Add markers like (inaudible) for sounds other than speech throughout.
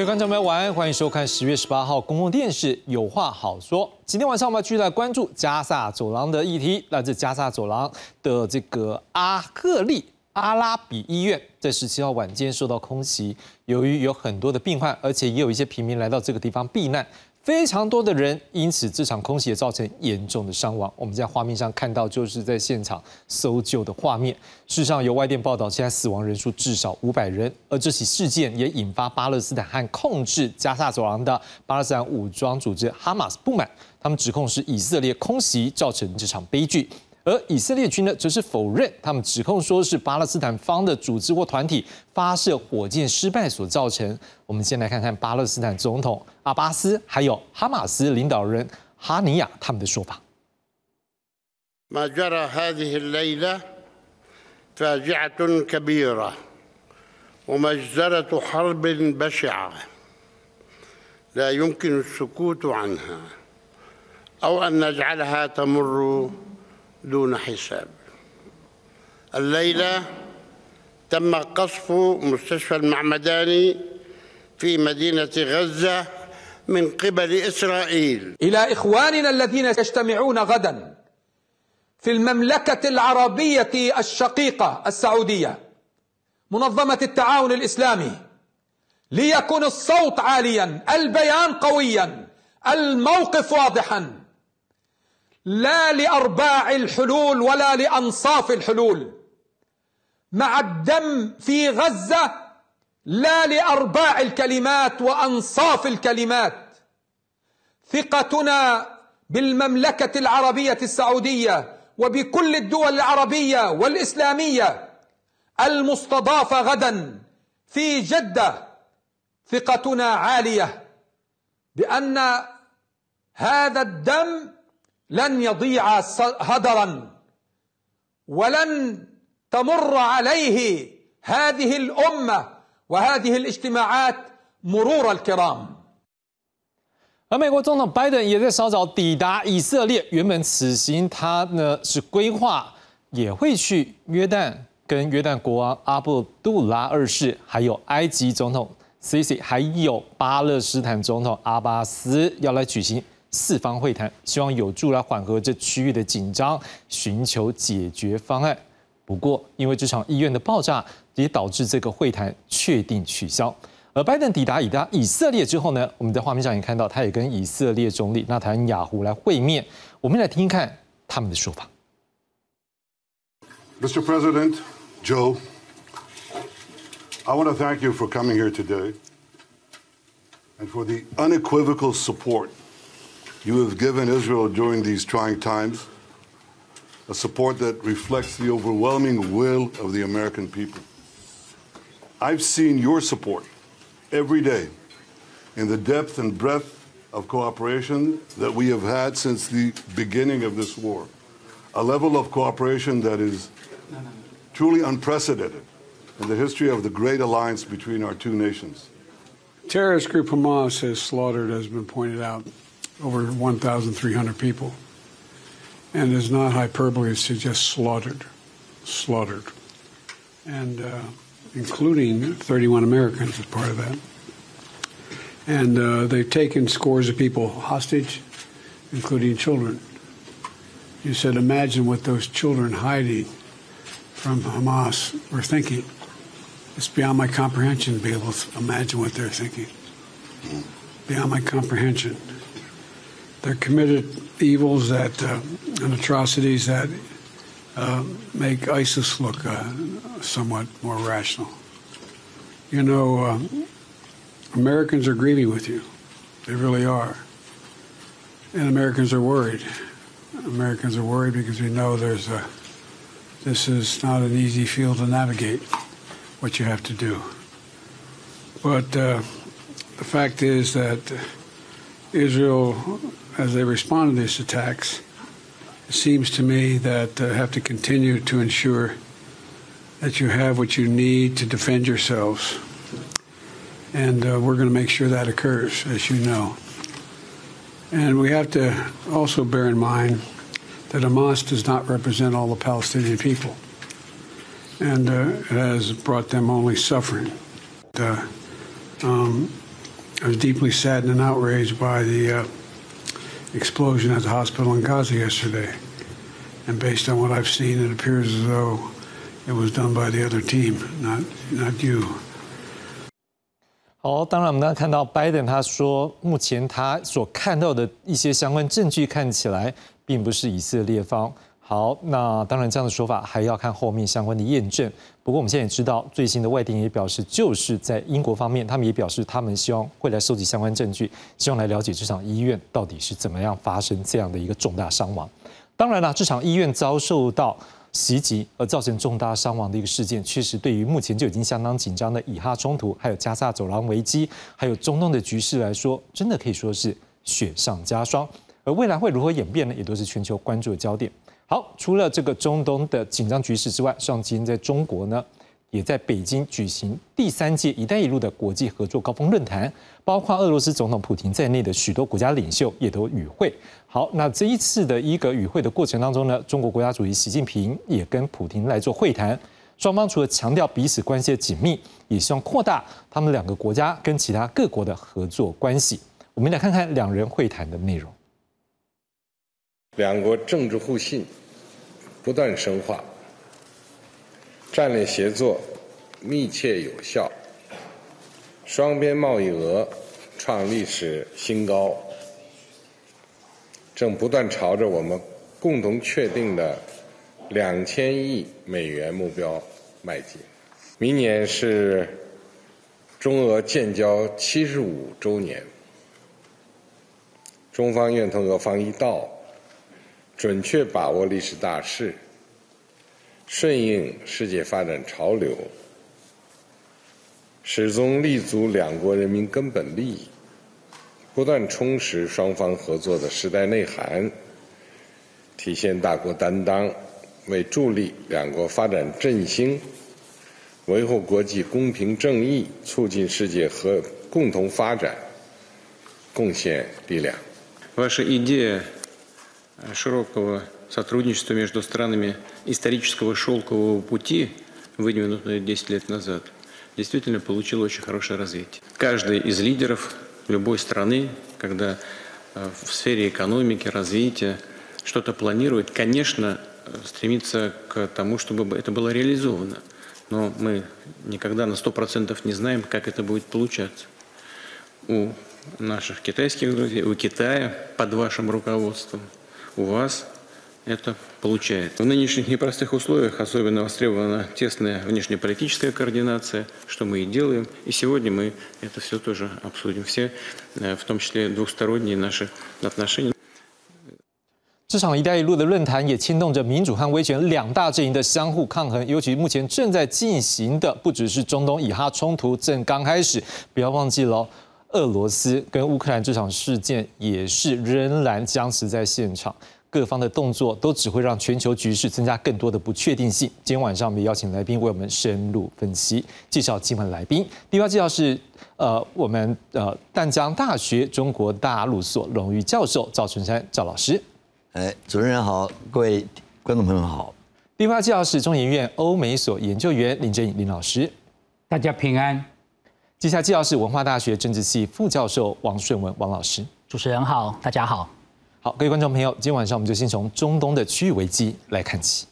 各位观众朋友，晚安，欢迎收看十月十八号公共电视《有话好说》。今天晚上我们继续来关注加萨走廊的议题。来自加萨走廊的这个阿赫利阿拉比医院，在十七号晚间受到空袭，由于有很多的病患，而且也有一些平民来到这个地方避难。非常多的人因此这场空袭也造成严重的伤亡。我们在画面上看到，就是在现场搜救的画面。事实上，有外电报道，现在死亡人数至少五百人。而这起事件也引发巴勒斯坦和控制加萨走廊的巴勒斯坦武装组织哈马斯不满，他们指控是以色列空袭造成这场悲剧。而以色列军呢，则是否认他们指控说是巴勒斯坦方的组织或团体发射火箭失败所造成。我们先来看看巴勒斯坦总统阿巴斯还有哈马斯领导人哈尼亚他们的说法。ما جرى هذه الليلة فاجعة كبيرة ومجزرة حرب بشعة لا يمكن السكوت عنها أو أن نجعلها تمر دون حساب. الليلة تم قصف مستشفى المعمداني في مدينة غزة من قبل إسرائيل. إلى إخواننا الذين يجتمعون غدا في المملكة العربية الشقيقة السعودية منظمة التعاون الإسلامي ليكن الصوت عاليا البيان قويا الموقف واضحا. لا لأرباع الحلول ولا لأنصاف الحلول. مع الدم في غزة لا لأرباع الكلمات وأنصاف الكلمات. ثقتنا بالمملكة العربية السعودية وبكل الدول العربية والإسلامية المستضافه غدا في جدة ثقتنا عالية بأن هذا الدم لن يضيع هدرا ولن تمر عليه هذه الامه وهذه الاجتماعات مرور الكرام 而美国总统拜登也在稍早抵达以色列。原本此行他呢是规划也会去约旦，跟约旦国王阿卜杜拉二世，还有埃及总统 Sisi，还有巴勒斯坦总统阿巴斯要来举行 四方会谈，希望有助来缓和这区域的紧张，寻求解决方案。不过，因为这场医院的爆炸，也导致这个会谈确定取消。而拜登抵达以达以色列之后呢，我们在画面上也看到，他也跟以色列总理纳坦雅胡来会面。我们来听听看他们的说法。Mr. President, Joe, I want to thank you for coming here today and for the unequivocal support you have given Israel during these trying times, a support that reflects the overwhelming will of the American people. I've seen your support every day in the depth and breadth of cooperation that we have had since the beginning of this war. A level of cooperation that is truly unprecedented in the history of the great alliance between our two nations. Terrorist group Hamas has slaughtered, as has been pointed out, over 1,300 people. And is not hyperbole to suggest slaughtered. Slaughtered. And uh, including 31 Americans as part of that. And uh, they've taken scores of people hostage, including children. You said, imagine what those children hiding from Hamas were thinking. It's beyond my comprehension to be able to imagine what they're thinking. Beyond my comprehension. They're committed evils that uh, and atrocities that uh, make ISIS look uh, somewhat more rational. You know, um, Americans are grieving with you. They really are. And Americans are worried. Americans are worried because we know there's a, this is not an easy field to navigate what you have to do. But uh, the fact is that Israel, as they respond to these attacks, it seems to me that uh, have to continue to ensure that you have what you need to defend yourselves. And uh, we're going to make sure that occurs, as you know. And we have to also bear in mind that Hamas does not represent all the Palestinian people. And uh, it has brought them only suffering. Uh, um, I was deeply saddened and outraged by the uh, explosion at the hospital in Gaza yesterday. And based on what I've seen, it appears as though it was done by the other team, not, not you. 好，当然我们刚刚看到拜登他说，目前他所看到的一些相关证据看起来并不是以色列方。好，那当然这样的说法还要看后面相关的验证。不过我们现在也知道，最新的外电也表示，就是在英国方面，他们也表示他们希望会来收集相关证据，希望来了解这场医院到底是怎么样发生这样的一个重大伤亡。当然了，这场医院遭受到。袭击而造成重大伤亡的一个事件，确实对于目前就已经相当紧张的以哈冲突，还有加沙走廊危机，还有中东的局势来说，真的可以说是雪上加霜。而未来会如何演变呢？也都是全球关注的焦点。好，除了这个中东的紧张局势之外，上今天在中国呢？也在北京举行第三届“一带一路”的国际合作高峰论坛，包括俄罗斯总统普京在内的许多国家领袖也都与会。好，那这一次的一个与会的过程当中呢，中国国家主席习近平也跟普京来做会谈。双方除了强调彼此关系的紧密，也希望扩大他们两个国家跟其他各国的合作关系。我们来看看两人会谈的内容。两国政治互信不断深化。战略协作密切有效，双边贸易额创历史新高，正不断朝着我们共同确定的两千亿美元目标迈进。明年是中俄建交七十五周年，中方愿同俄方一道，准确把握历史大势顺应世界发展潮流始终立足两国人民根本利益不断充实双方合作的时代内涵体现大国担当为助力两国发展振兴维护国际公平正义促进世界和共同发展贡献力量。我是尹健 широкого сотрудничества между странами исторического шелкового пути, выдвинутое 10 лет назад, действительно получило очень хорошее развитие. Каждый из лидеров любой страны, когда э, в сфере экономики, развития что-то планирует, конечно, стремится к тому, чтобы это было реализовано. Но мы никогда на 100% не знаем, как это будет получаться. У наших китайских друзей, у Китая под вашим руководством, у вас – это получается. В нынешних непростых условиях особенно востребована тесная внешнеполитическая координация, что мы и делаем. И сегодня мы это все тоже обсудим. Все, э, в том числе двухсторонние наши отношения. 这场“一带一路”的论坛也牵动着民主和威权两大阵营的相互抗衡，尤其目前正在进行的不只是中东以哈冲突正刚开始，不要忘记了 俄罗斯跟乌克兰这场事件也是仍然僵持在现场。各方的动作都只会让全球局势增加更多的不确定性。今天晚上我们邀请来宾为我们深入分析，介绍今晚来宾。第一位介绍是呃我们呃淡江大学中国大陆所荣誉教授赵春山赵老师。哎，主持人好，各位观众朋友好。第八位介绍是中研院欧美所研究员林振颖林老师。大家平安。接下来介绍是文化大学政治系副教授王顺文王老师。主持人好，大家好。好，各位观众朋友，今天晚上我们就先从中东的区域危机来看起。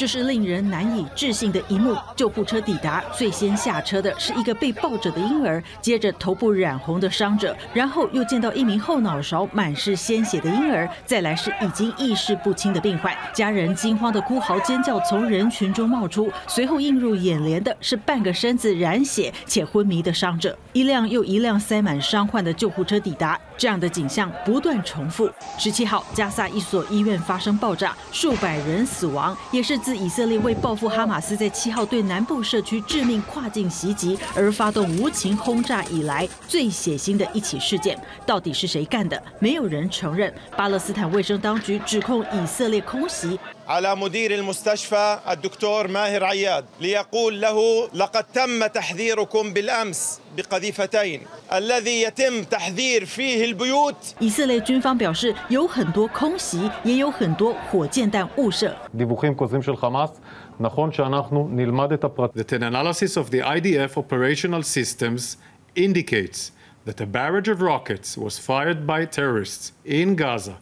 这是令人难以置信的一幕。救护车抵达，最先下车的是一个被抱着的婴儿，接着头部染红的伤者，然后又见到一名后脑勺满是鲜血的婴儿，再来是已经意识不清的病患。家人惊慌的哭嚎尖叫从人群中冒出，随后映入眼帘的是半个身子染血且昏迷的伤者。一辆又一辆塞满伤患的救护车抵达，这样的景象不断重复。十七号，加萨一所医院发生爆炸，数百人死亡，也是自。自以色列为报复哈马斯在七号对南部社区致命跨境袭击而发动无情轰炸以来最血腥的一起事件，到底是谁干的？没有人承认。巴勒斯坦卫生当局指控以色列空袭。على مدير المستشفى الدكتور ماهر عياد ليقول له لقد تم تحذيركم بالامس بقذيفتين الذي يتم تحذير فيه البيوت 以色列军方表示有很多空袭也有很多火箭弹误射 דיווחים כוזבים של חמאס נכון שאנחנו נלמד את הפרט. The analysis of the IDF operational systems indicates that a barrage of rockets was fired by terrorists in Gaza,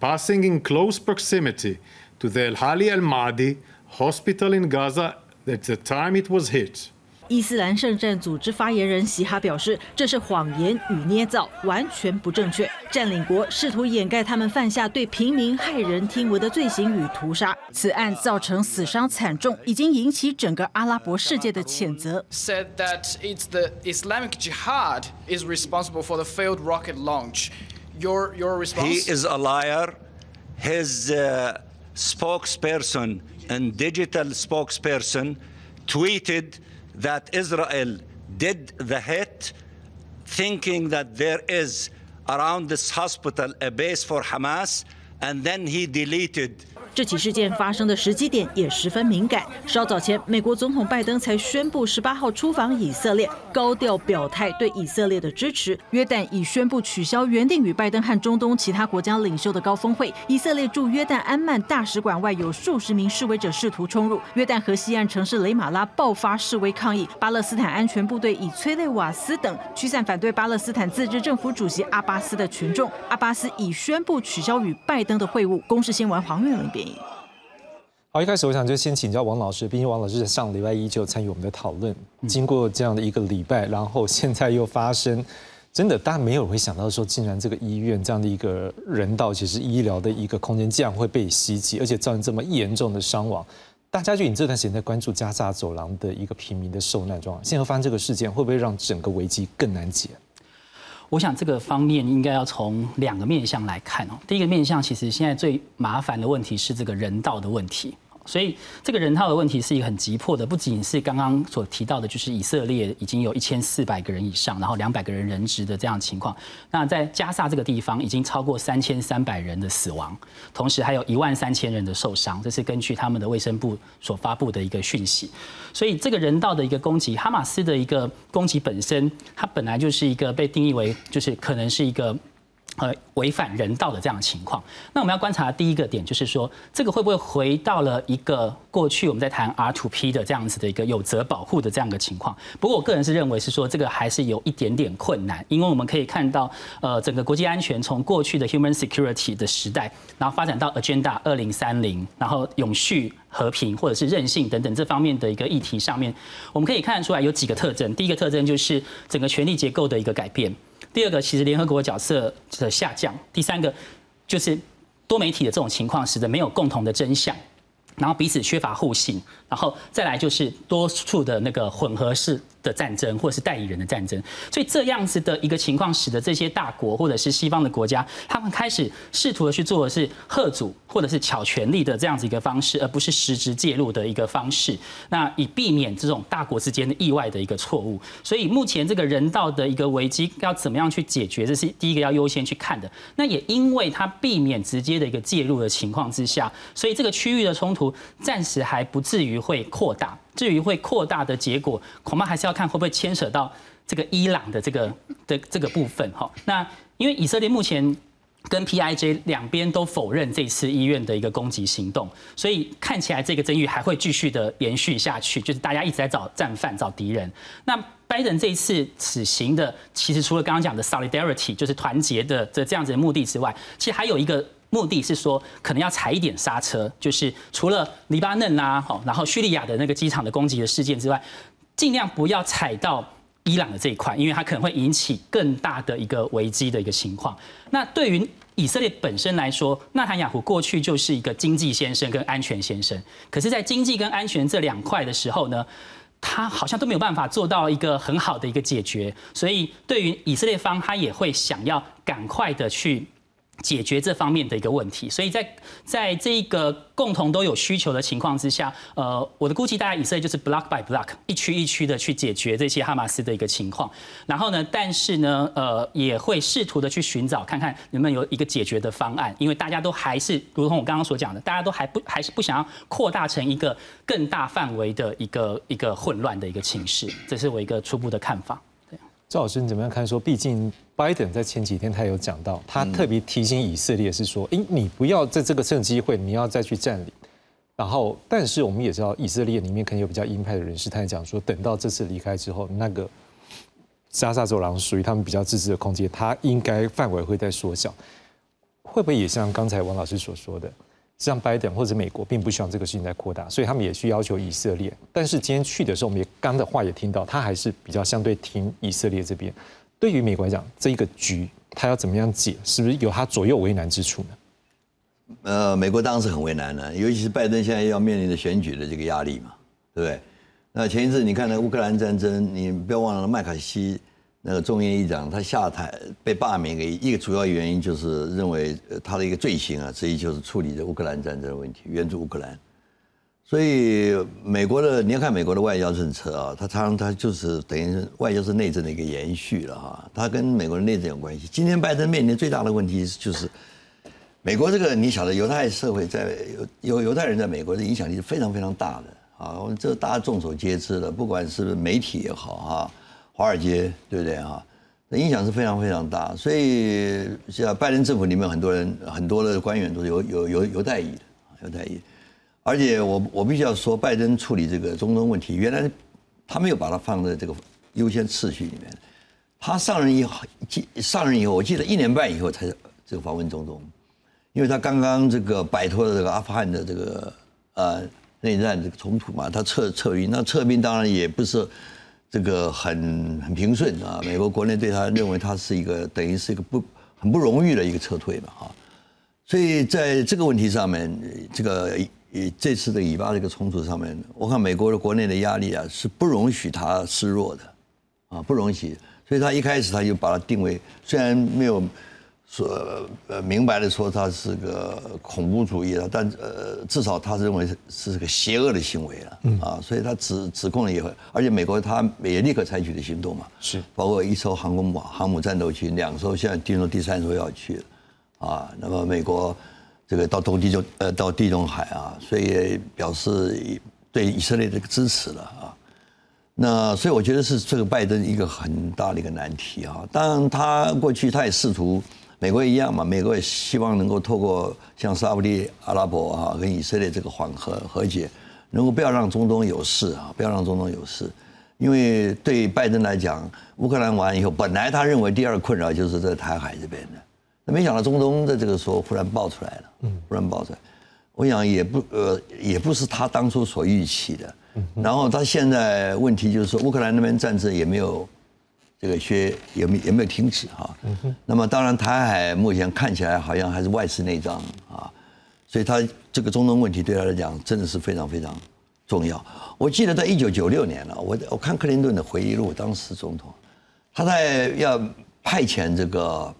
passing in close proximity to the Al Hali Al Madi hospital in Gaza at the time it was hit. 伊斯兰圣战组织发言人席哈表示，这是谎言与捏造，完全不正确。占领国试图掩盖他们犯下对平民骇人听闻的罪行与屠杀，此案造成死伤惨重，已经引起整个阿拉伯世界的谴责。Said that it's the Islamic Jihad is responsible for the failed rocket launch. Your your response? He is a liar. His uh, spokesperson and digital spokesperson tweeted that Israel did the hit, thinking that there is around this hospital a base for Hamas, and then he deleted 这起事件发生的时机点也十分敏感。稍早前，美国总统拜登才宣布十八号出访以色列，高调表态对以色列的支持。约旦已宣布取消原定与拜登和中东其他国家领袖的高峰会。以色列驻约旦安曼大使馆外有数十名示威者试图冲入。约旦河西岸城市雷马拉爆发示威抗议，巴勒斯坦安全部队以催泪瓦斯等驱散反对巴勒斯坦自治政府主席阿巴斯的群众。阿巴斯已宣布取消与拜登的会晤。公视新闻黄月玲编。好，一开始我想就先请教王老师，毕竟王老师在上礼拜一就参与我们的讨论。经过这样的一个礼拜，然后现在又发生，真的大家没有人会想到说，竟然这个医院这样的一个人道，其实医疗的一个空间，竟然会被袭击，而且造成这么严重的伤亡。大家就你这段时间在关注加沙走廊的一个平民的受难状况，现在发生这个事件，会不会让整个危机更难解？我想这个方面应该要从两个面向来看哦。第一个面向，其实现在最麻烦的问题是这个人道的问题。所以这个人道的问题是一个很急迫的，不仅是刚刚所提到的，就是以色列已经有一千四百个人以上，然后两百个人人质的这样情况。那在加沙这个地方，已经超过三千三百人的死亡，同时还有一万三千人的受伤，这是根据他们的卫生部所发布的一个讯息。所以这个人道的一个攻击，哈马斯的一个攻击本身，它本来就是一个被定义为，就是可能是一个。呃，违反人道的这样的情况，那我们要观察第一个点，就是说这个会不会回到了一个过去我们在谈 R to P 的这样子的一个有责保护的这样的情况。不过我个人是认为是说这个还是有一点点困难，因为我们可以看到，呃，整个国际安全从过去的 Human Security 的时代，然后发展到 Agenda 二零三零，然后永续和平或者是韧性等等这方面的一个议题上面，我们可以看得出来有几个特征。第一个特征就是整个权力结构的一个改变。第二个，其实联合国角色的下降；第三个，就是多媒体的这种情况，使得没有共同的真相，然后彼此缺乏互信，然后再来就是多处的那个混合式。的战争，或者是代理人的战争，所以这样子的一个情况，使得这些大国或者是西方的国家，他们开始试图的去做的是贺阻或者是巧权力的这样子一个方式，而不是实质介入的一个方式。那以避免这种大国之间的意外的一个错误。所以目前这个人道的一个危机要怎么样去解决，这是第一个要优先去看的。那也因为它避免直接的一个介入的情况之下，所以这个区域的冲突暂时还不至于会扩大。至于会扩大的结果，恐怕还是要看会不会牵扯到这个伊朗的这个的这个部分哈。那因为以色列目前跟 PIJ 两边都否认这次医院的一个攻击行动，所以看起来这个争议还会继续的延续下去，就是大家一直在找战犯、找敌人。那拜登这一次此行的，其实除了刚刚讲的 solidarity，就是团结的这这样子的目的之外，其实还有一个。目的是说，可能要踩一点刹车，就是除了黎巴嫩啦，好，然后叙利亚的那个机场的攻击的事件之外，尽量不要踩到伊朗的这一块，因为它可能会引起更大的一个危机的一个情况。那对于以色列本身来说，纳坦雅胡过去就是一个经济先生跟安全先生，可是，在经济跟安全这两块的时候呢，他好像都没有办法做到一个很好的一个解决，所以对于以色列方，他也会想要赶快的去。解决这方面的一个问题，所以在在这个共同都有需求的情况之下，呃，我的估计大概以色列就是 block by block 一区一区的去解决这些哈马斯的一个情况，然后呢，但是呢，呃，也会试图的去寻找看看能不能有一个解决的方案，因为大家都还是如同我刚刚所讲的，大家都还不还是不想要扩大成一个更大范围的一个一个混乱的一个情势，这是我一个初步的看法。赵老师，你怎么样看？说，毕竟拜登在前几天他有讲到，他特别提醒以色列是说，哎，你不要在这个趁机会，你要再去占领。然后，但是我们也知道，以色列里面可能有比较鹰派的人士，他也讲说，等到这次离开之后，那个加沙走廊属于他们比较自治的空间，它应该范围会在缩小。会不会也像刚才王老师所说的，像拜登或者美国并不希望这个事情在扩大，所以他们也去要求以色列。但是今天去的时候，我们也刚的话也听到，他还是比较相对听以色列这边。对于美国来讲，这一个局他要怎么样解，是不是有他左右为难之处呢？呃，美国当然是很为难的，尤其是拜登现在要面临着选举的这个压力嘛，对不对？那前一阵你看那乌克兰战争，你不要忘了麦卡锡。那个众议议长他下台被罢免，的一个主要原因就是认为他的一个罪行啊，之一就是处理这乌克兰战争的问题，援助乌克兰。所以美国的你要看美国的外交政策啊，他常常他就是等于是外交是内政的一个延续了哈，他跟美国的内政有关系。今天拜登面临最大的问题就是美国这个你晓得犹太社会在犹犹太人在美国的影响力是非常非常大的啊，这大家众所皆知的，不管是媒体也好哈。华尔街对不对啊？那影响是非常非常大，所以像拜登政府里面很多人很多的官员都是有有有犹太裔的，犹太裔。而且我我必须要说，拜登处理这个中东问题，原来他没有把它放在这个优先次序里面。他上任以后，上任以后，我记得一年半以后才这个访问中东，因为他刚刚这个摆脱了这个阿富汗的这个呃内战这个冲突嘛，他撤撤兵，那撤兵当然也不是。这个很很平顺啊，美国国内对他认为他是一个等于是一个不很不容易的一个撤退嘛啊，所以在这个问题上面，这个这次的以巴这个冲突上面，我看美国的国内的压力啊是不容许他示弱的，啊不容许，所以他一开始他就把它定为，虽然没有。说呃明白的说他是个恐怖主义了，但呃至少他认为是个邪恶的行为了啊，所以他指指控了以后，而且美国他也立刻采取了行动嘛，是包括一艘航空母航母战斗群，两艘现在进入第三艘要去了啊，那么美国这个到东地中呃到地中海啊，所以表示对以色列这个支持了啊，那所以我觉得是这个拜登一个很大的一个难题啊，当然他过去他也试图。美国一样嘛，美国也希望能够透过像沙地阿拉伯啊跟以色列这个缓和和解，能够不要让中东有事啊，不要让中东有事，因为对拜登来讲，乌克兰完以后，本来他认为第二困扰就是在台海这边的，那没想到中东在这个时候忽然爆出来了，嗯，忽然爆出来，我想也不呃也不是他当初所预期的，然后他现在问题就是说乌克兰那边战争也没有。这个削有没有没有停止哈？那么当然，台海目前看起来好像还是外事内脏啊，所以他这个中东问题对他来讲真的是非常非常重要。我记得在一九九六年了，我我看克林顿的回忆录，当时总统他在要派遣这个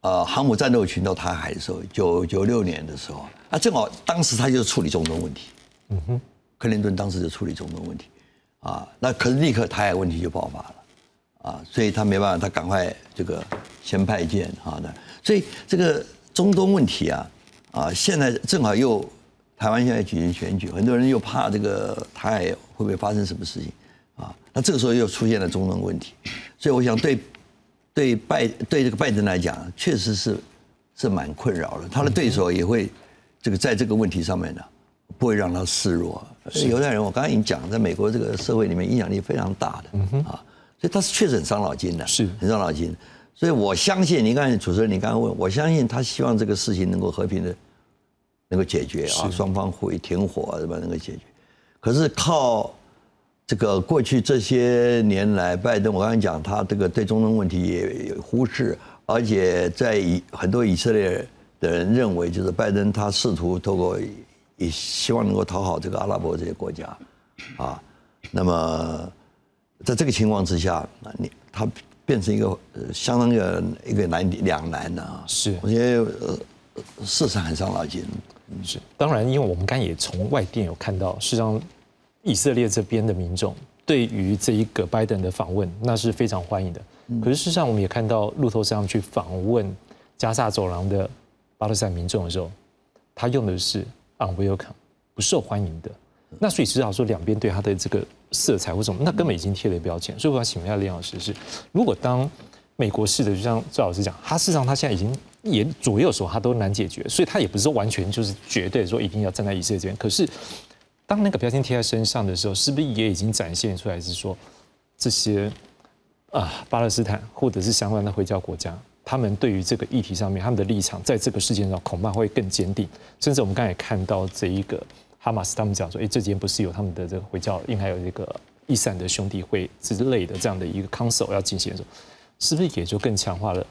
呃航母战斗群到台海的时候，九九六年的时候，啊正好当时他就处理中东问题。嗯哼，克林顿当时就处理中东问题，啊，那可是立刻台海问题就爆发了。啊，所以他没办法，他赶快这个先派件好的，所以这个中东问题啊，啊，现在正好又台湾现在举行选举，很多人又怕这个台海会不会发生什么事情啊？那这个时候又出现了中东问题，所以我想对对拜对这个拜登来讲，确实是是蛮困扰的，他的对手也会这个在这个问题上面呢，不会让他示弱。犹太人，我刚刚已经讲，在美国这个社会里面影响力非常大的啊。所以他是确实很伤脑筋的，是很伤脑筋。所以我相信，你看主持人，你刚刚问，我相信他希望这个事情能够和平的，能够解决啊，双方会停火什么能够解决。可是靠这个过去这些年来，拜登我刚才讲，他这个对中东问题也忽视，而且在以很多以色列的人认为，就是拜登他试图透过也希望能够讨好这个阿拉伯这些国家啊，那么。在这个情况之下，那你他变成一个呃相当的一个难两难的啊。是，我觉得呃事实上很伤脑筋。是，当然，因为我们刚也从外电有看到，事实上以色列这边的民众对于这一个拜登的访问那是非常欢迎的。可是事实上，我们也看到路透上去访问加萨走廊的巴勒斯坦民众的时候，他用的是 unwelcome 不受欢迎的。那所以至少说两边对他的这个。色彩或什么，那根本已经贴了标签。所以我要请问一下李老师，是如果当美国式的，就像赵老师讲，他事实上他现在已经也左右手他都难解决，所以他也不是说完全就是绝对说一定要站在以色列这边。可是当那个标签贴在身上的时候，是不是也已经展现出来是说这些啊巴勒斯坦或者是相关的回教国家，他们对于这个议题上面，他们的立场在这个事件上恐怕会更坚定。甚至我们刚才也看到这一个哈马斯他们讲说，哎，这几天不是有他们的这个回教，应该有这个伊斯兰的兄弟会之类的这样的一个 council 要进行的时候，是不是也就更强化了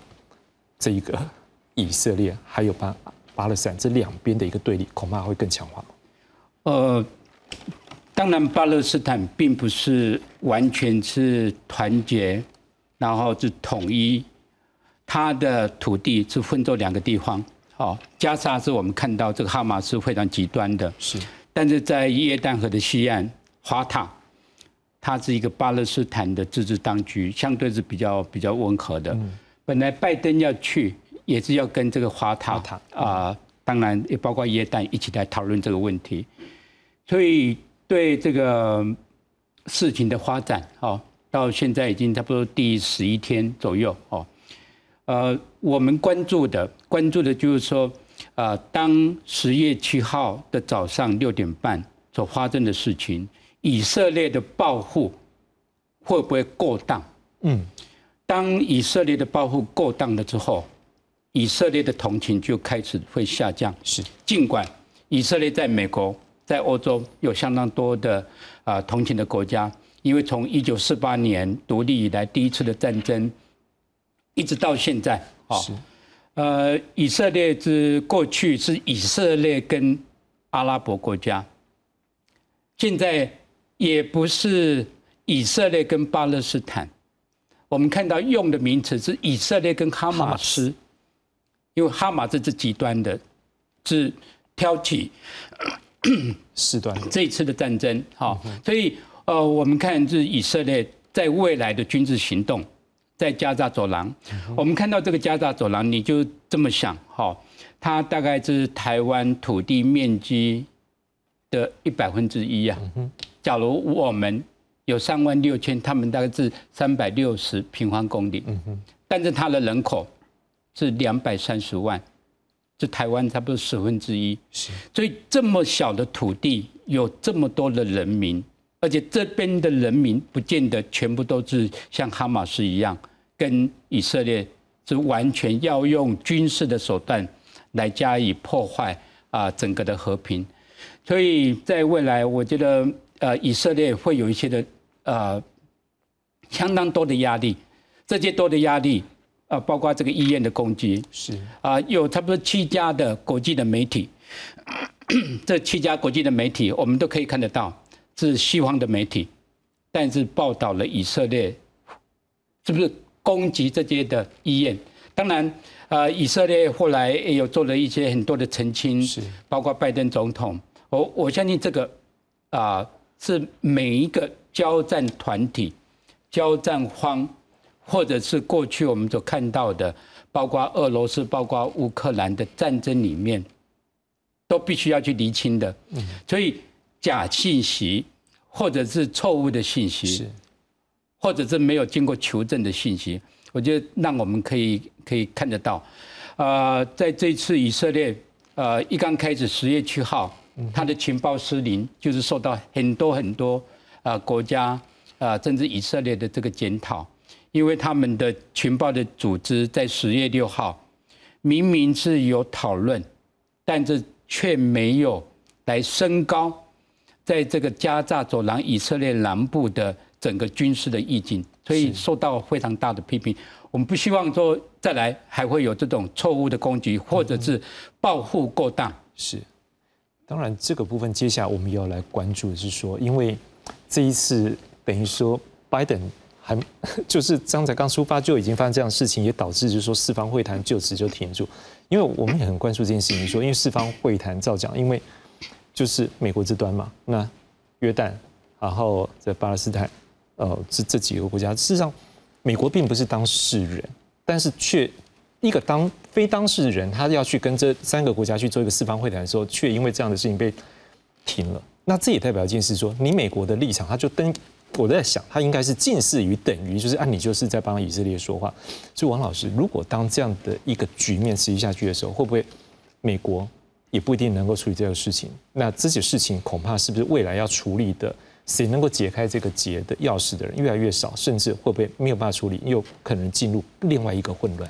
这一个以色列还有巴巴勒斯坦这两边的一个对立，恐怕会更强化？呃，当然，巴勒斯坦并不是完全是团结，然后是统一，它的土地是分作两个地方。好，加沙是我们看到这个哈马斯非常极端的，是，但是在约旦河的西岸，华塔，它是一个巴勒斯坦的自治当局，相对是比较比较温和的。本来拜登要去，也是要跟这个华塔啊，当然也包括约旦一起来讨论这个问题。所以对这个事情的发展，哦，到现在已经差不多第十一天左右，哦，呃，我们关注的关注的就是说，啊，当十月七号的早上六点半所发生的事情，以色列的报复会不会过当？嗯，当以色列的报复过当了之后，以色列的同情就开始会下降。是，尽管以色列在美国。在欧洲有相当多的啊同情的国家，因为从一九四八年独立以来第一次的战争，一直到现在啊，呃，以色列是过去是以色列跟阿拉伯国家，现在也不是以色列跟巴勒斯坦，我们看到用的名词是以色列跟哈马斯，因为哈马斯是极端的，是挑起。事端这一次的战争，哈，所以呃，我们看是以色列在未来的军事行动，在加沙走廊，我们看到这个加沙走廊，你就这么想，哈，它大概是台湾土地面积的一百分之一啊。假如我们有三万六千，他们大概是三百六十平方公里，但是它的人口是两百三十万。是台湾差不多十分之一，所以这么小的土地有这么多的人民，而且这边的人民不见得全部都是像哈马斯一样，跟以色列是完全要用军事的手段来加以破坏啊整个的和平。所以在未来，我觉得呃以色列会有一些的呃相当多的压力，这些多的压力。啊，包括这个医院的攻击是啊，有差不多七家的国际的媒体，(coughs) 这七家国际的媒体，我们都可以看得到是西方的媒体，但是报道了以色列是不是攻击这些的医院？当然，呃，以色列后来也有做了一些很多的澄清，是包括拜登总统，我我相信这个啊，是每一个交战团体、交战方。或者是过去我们所看到的，包括俄罗斯、包括乌克兰的战争里面，都必须要去厘清的。嗯，所以假信息，或者是错误的信息，是，或者是没有经过求证的信息，我觉得让我们可以可以看得到。呃，在这次以色列，呃，一刚开始十月七号，他的情报失灵，就是受到很多很多啊国家啊，甚至以色列的这个检讨。因为他们的情报的组织在十月六号明明是有讨论，但是却没有来升高在这个加沙走廊以色列南部的整个军事的意境，所以受到非常大的批评。我们不希望说再来还会有这种错误的攻击，或者是报复过当。是，当然这个部分接下来我们要来关注的是说，因为这一次等于说拜登。还 (laughs) 就是刚才刚出发就已经发生这样的事情，也导致就是说四方会谈就此就停住。因为我们也很关注这件事情，说因为四方会谈照讲，因为就是美国这端嘛，那约旦，然后在巴勒斯坦，呃，这这几个国家，事实上美国并不是当事人，但是却一个当非当事人，他要去跟这三个国家去做一个四方会谈的时候，却因为这样的事情被停了。那这也代表一件事，说你美国的立场，他就登。我在想，他应该是近似于等于，就是按你就是在帮以色列说话。所以王老师，如果当这样的一个局面持续下去的时候，会不会美国也不一定能够处理这个事情？那这些事情恐怕是不是未来要处理的谁能够解开这个结的钥匙的人越来越少，甚至会不会没有办法处理，又可能进入另外一个混乱？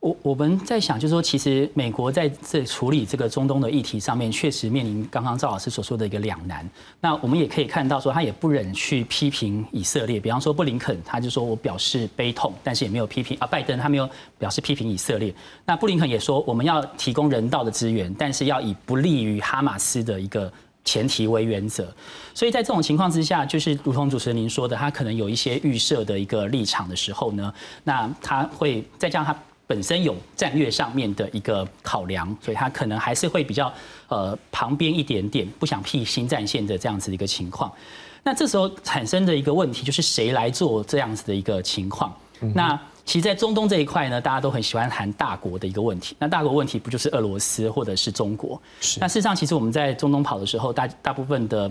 我我们在想，就是说，其实美国在这处理这个中东的议题上面，确实面临刚刚赵老师所说的一个两难。那我们也可以看到，说他也不忍去批评以色列，比方说布林肯，他就说我表示悲痛，但是也没有批评啊，拜登他没有表示批评以色列。那布林肯也说，我们要提供人道的资源，但是要以不利于哈马斯的一个前提为原则。所以在这种情况之下，就是如同主持人您说的，他可能有一些预设的一个立场的时候呢，那他会再加上他。本身有战略上面的一个考量，所以他可能还是会比较呃旁边一点点，不想辟新战线的这样子的一个情况。那这时候产生的一个问题就是谁来做这样子的一个情况？那其实，在中东这一块呢，大家都很喜欢谈大国的一个问题。那大国问题不就是俄罗斯或者是中国？是那事实上，其实我们在中东跑的时候，大大部分的。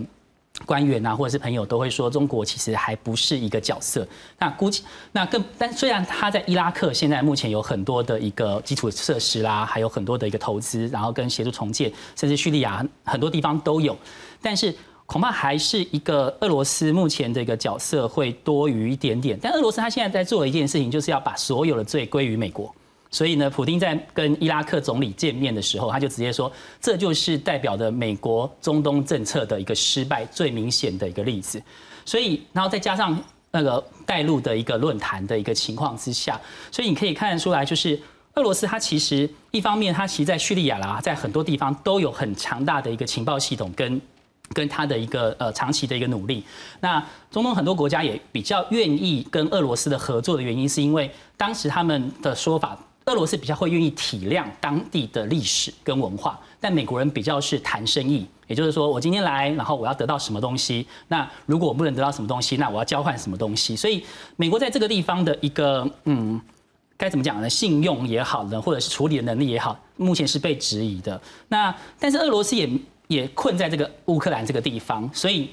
官员啊，或者是朋友都会说，中国其实还不是一个角色。那估计，那更但虽然他在伊拉克现在目前有很多的一个基础设施啦，还有很多的一个投资，然后跟协助重建，甚至叙利亚很多地方都有，但是恐怕还是一个俄罗斯目前的一个角色会多于一点点。但俄罗斯他现在在做的一件事情，就是要把所有的罪归于美国。所以呢，普京在跟伊拉克总理见面的时候，他就直接说，这就是代表的美国中东政策的一个失败最明显的一个例子。所以，然后再加上那个带路的一个论坛的一个情况之下，所以你可以看得出来，就是俄罗斯它其实一方面，它其实在叙利亚啦，在很多地方都有很强大的一个情报系统跟跟他的一个呃长期的一个努力。那中东很多国家也比较愿意跟俄罗斯的合作的原因，是因为当时他们的说法。俄罗斯比较会愿意体谅当地的历史跟文化，但美国人比较是谈生意，也就是说，我今天来，然后我要得到什么东西。那如果我不能得到什么东西，那我要交换什么东西？所以，美国在这个地方的一个嗯，该怎么讲呢？信用也好呢，或者是处理的能力也好，目前是被质疑的。那但是俄罗斯也也困在这个乌克兰这个地方，所以。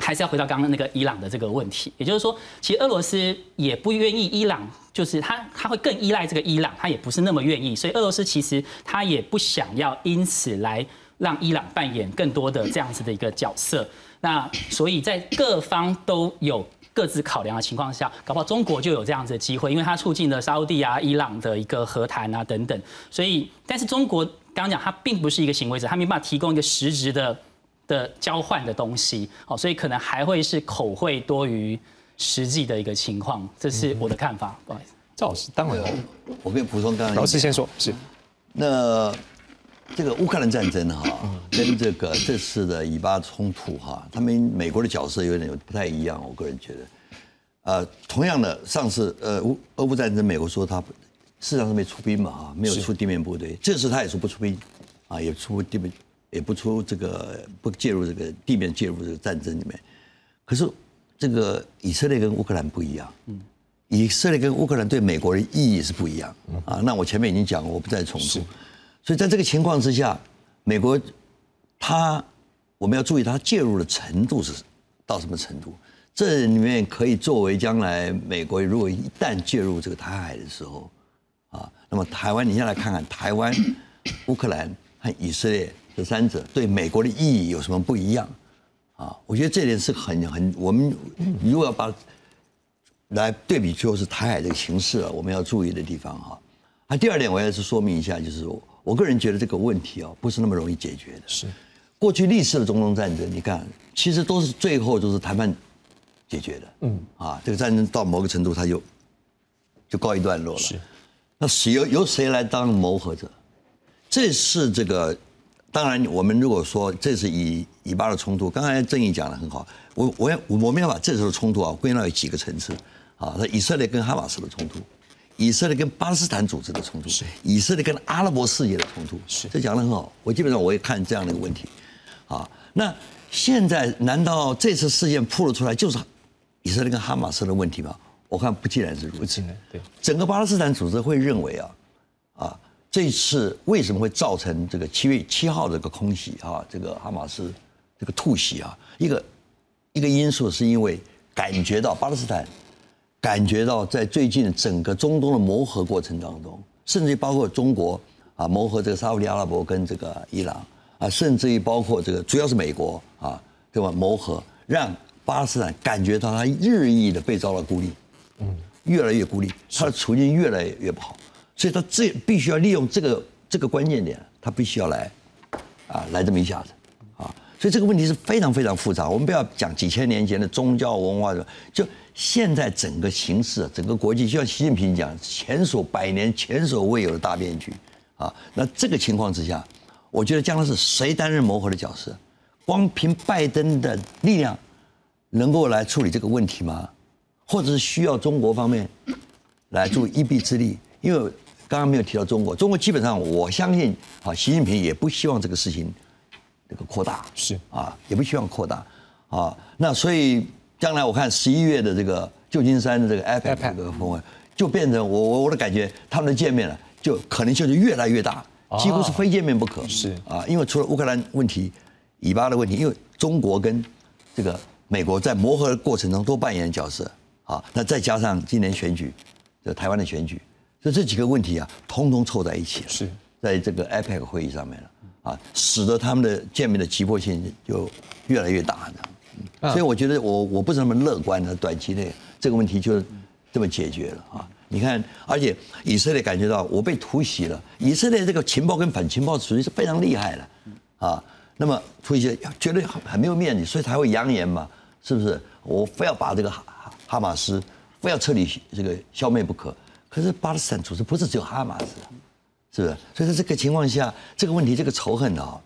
还是要回到刚刚那个伊朗的这个问题，也就是说，其实俄罗斯也不愿意伊朗，就是他他会更依赖这个伊朗，他也不是那么愿意，所以俄罗斯其实他也不想要因此来让伊朗扮演更多的这样子的一个角色。那所以在各方都有各自考量的情况下，搞不好中国就有这样子的机会，因为它促进了沙地啊、伊朗的一个和谈啊等等。所以，但是中国刚刚讲，它并不是一个行为者，它没办法提供一个实质的。的交换的东西，哦，所以可能还会是口惠多于实际的一个情况，这是我的看法。不好意思，赵老师，当然，我跟补充刚刚。老师先说，是。那这个乌克兰战争哈，跟这个这次的以巴冲突哈，他们美国的角色有点不太一样。我个人觉得，呃，同样的，上次呃乌俄乌战争，美国说他事实上是没出兵嘛，啊，没有出地面部队。这次他也说不出兵，啊，也出地面。也不出这个不介入这个地面介入这个战争里面，可是这个以色列跟乌克兰不一样，嗯，以色列跟乌克兰对美国的意义是不一样，啊，那我前面已经讲过，我不再重复。所以在这个情况之下，美国他我们要注意他介入的程度是到什么程度？这里面可以作为将来美国如果一旦介入这个台海的时候，啊，那么台湾你先来看看台湾、乌克兰和以色列。这三者对美国的意义有什么不一样？啊，我觉得这点是很很，我们如果要把来对比，就是台海这个形势啊，我们要注意的地方哈。啊，第二点我要是说明一下，就是我个人觉得这个问题啊，不是那么容易解决的。是过去历史的中东战争，你看，其实都是最后都是谈判解决的。嗯，啊，这个战争到某个程度，它就就告一段落了。是，那谁由由谁来当谋合者？这是这个。当然，我们如果说这是以以巴的冲突，刚才郑毅讲的很好，我我要我们要把这次的冲突啊归纳为几个层次啊，那以色列跟哈马斯的冲突，以色列跟巴勒斯坦组织的冲突，以色列跟阿拉伯世界的冲突，是这讲的很好。我基本上我也看这样的一个问题，啊，那现在难道这次事件暴露出来就是以色列跟哈马斯的问题吗？我看不尽然是如此。对，整个巴勒斯坦组织会认为啊，啊。这次为什么会造成这个七月七号这个空袭啊？这个哈马斯这个突袭啊？一个一个因素是因为感觉到巴勒斯坦感觉到在最近整个中东的磨合过程当中，甚至于包括中国啊磨合这个沙特阿拉伯跟这个伊朗啊，甚至于包括这个主要是美国啊，对吧？磨合让巴勒斯坦感觉到他日益的被遭到孤立，嗯，越来越孤立，他的处境越来越不好，所以他这必须要利用这个这个关键点，他必须要来，啊，来这么一下子，啊，所以这个问题是非常非常复杂。我们不要讲几千年前的宗教文化的，就现在整个形势，整个国际，就像习近平讲，前所百年前所未有的大变局，啊，那这个情况之下，我觉得将来是谁担任磨合的角色？光凭拜登的力量。能够来处理这个问题吗？或者是需要中国方面来助一臂之力？因为刚刚没有提到中国，中国基本上我相信啊，习近平也不希望这个事情这个扩大，是啊，也不希望扩大啊。那所以将来我看十一月的这个旧金山的这个 APEC 这个峰会，就变成我我我的感觉，他们的见面了，就可能就是越来越大，几乎是非见面不可。是啊，因为除了乌克兰问题、以巴的问题，因为中国跟这个。美国在磨合的过程中都扮演角色啊，那再加上今年选举，这台湾的选举，所以这几个问题啊，通通凑在一起，是在这个 APEC 会议上面了啊，使得他们的见面的急迫性就越来越大的。所以我觉得我我不是那么乐观的，短期内这个问题就这么解决了啊。你看，而且以色列感觉到我被突袭了，以色列这个情报跟反情报属于是非常厉害的啊。那么突袭觉得很很没有面子，所以才会扬言嘛。是不是我非要把这个哈哈马斯非要彻底这个消灭不可？可是巴勒斯坦组织不是只有哈马斯，是不是？所以在这个情况下，这个问题这个仇恨啊，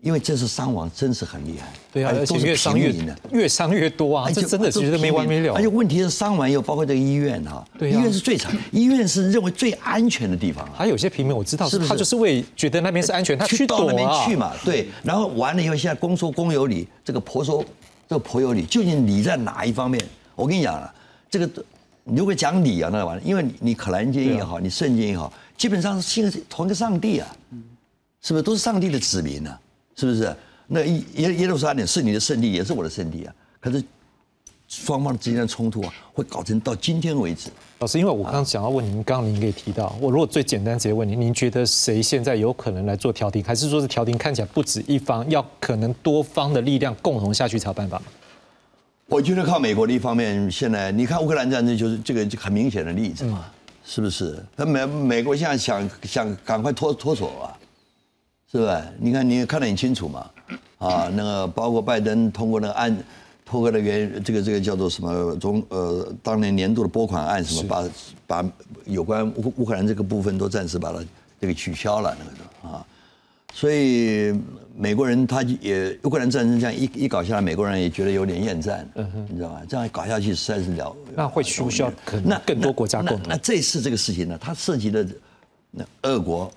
因为这次伤亡真是很厉害。对啊，而且越伤越越伤越多啊，这真的觉得没完没了。而且问题是伤完以后包括这个医院哈，对，医院是最惨，医院是认为最安全的地方。还有些平民我知道，是他就是为觉得那边是安全，他去到那边去嘛。对，然后完了以后，现在公说公有理，这个婆说。这个婆有理，究竟理在哪一方面？我跟你讲啊，这个如果讲理啊，那完了因为你你可兰经也好，你圣经也好，基本上是信同一个上帝啊，是不是都是上帝的子民呢？是不是？那耶耶路撒冷是你的圣地，也是我的圣地啊。可是双方之间的冲突啊，会搞成到今天为止。老师，因为我刚刚想要问您，刚刚您也提到，我如果最简单直接问您，您觉得谁现在有可能来做调停，还是说是调停看起来不止一方，要可能多方的力量共同下去才有办法？我觉得靠美国的一方面，现在你看乌克兰战争就是这个很明显的例子嘛，是不是？那美美国现在想想赶快脱脱手啊，是不是？你看你看得很清楚嘛，啊，那个包括拜登通过那个案。通过的原这个这个叫做什么中呃当年年度的拨款案什么把把有关乌乌克兰这个部分都暂时把它这个取消了那个啊，所以美国人他也乌克兰战争这样一一搞下来，美国人也觉得有点厌战，你知道吗？这样搞下去实在是了，那会需不需要可能更多国家共同？那这次这个事情呢，它涉及的那俄国